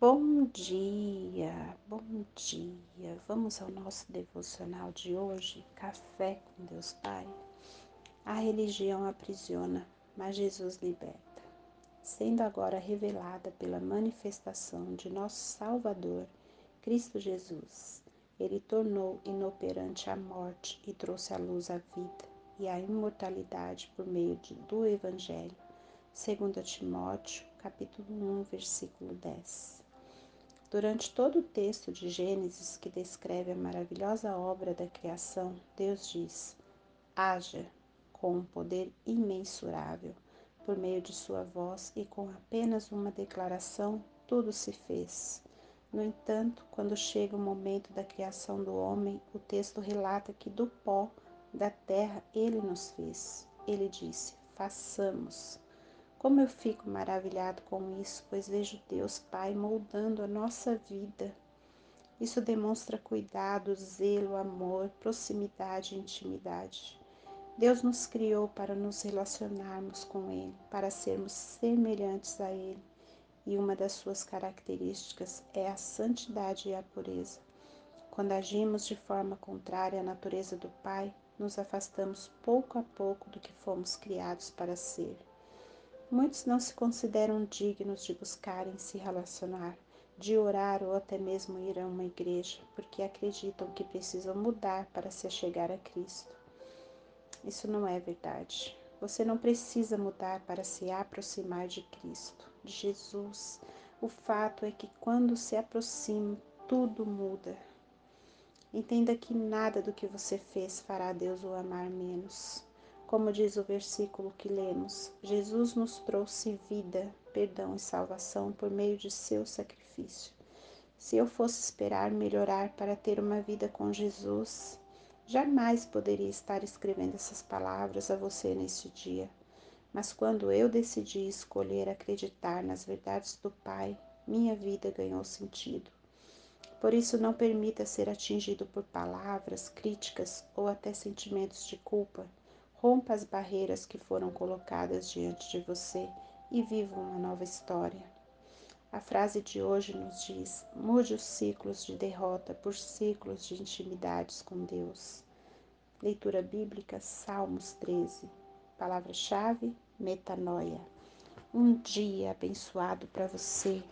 Bom dia, bom dia. Vamos ao nosso devocional de hoje, Café com Deus Pai. A religião aprisiona, mas Jesus liberta. Sendo agora revelada pela manifestação de nosso Salvador, Cristo Jesus, ele tornou inoperante a morte e trouxe à luz a vida e a imortalidade por meio do Evangelho. 2 Timóteo, capítulo 1, versículo 10. Durante todo o texto de Gênesis que descreve a maravilhosa obra da criação, Deus diz: haja com um poder imensurável. Por meio de sua voz e com apenas uma declaração, tudo se fez. No entanto, quando chega o momento da criação do homem, o texto relata que do pó da terra ele nos fez. Ele disse: façamos. Como eu fico maravilhado com isso, pois vejo Deus Pai moldando a nossa vida. Isso demonstra cuidado, zelo, amor, proximidade e intimidade. Deus nos criou para nos relacionarmos com Ele, para sermos semelhantes a Ele. E uma das suas características é a santidade e a pureza. Quando agimos de forma contrária à natureza do Pai, nos afastamos pouco a pouco do que fomos criados para ser. Muitos não se consideram dignos de buscarem se relacionar, de orar ou até mesmo ir a uma igreja, porque acreditam que precisam mudar para se achegar a Cristo. Isso não é verdade. Você não precisa mudar para se aproximar de Cristo, de Jesus. O fato é que quando se aproxima, tudo muda. Entenda que nada do que você fez fará Deus o amar menos. Como diz o versículo que lemos, Jesus nos trouxe vida, perdão e salvação por meio de seu sacrifício. Se eu fosse esperar melhorar para ter uma vida com Jesus, jamais poderia estar escrevendo essas palavras a você neste dia. Mas quando eu decidi escolher acreditar nas verdades do Pai, minha vida ganhou sentido. Por isso, não permita ser atingido por palavras, críticas ou até sentimentos de culpa Rompa as barreiras que foram colocadas diante de você e viva uma nova história. A frase de hoje nos diz: mude os ciclos de derrota por ciclos de intimidades com Deus. Leitura bíblica, Salmos 13. Palavra-chave: metanoia. Um dia abençoado para você.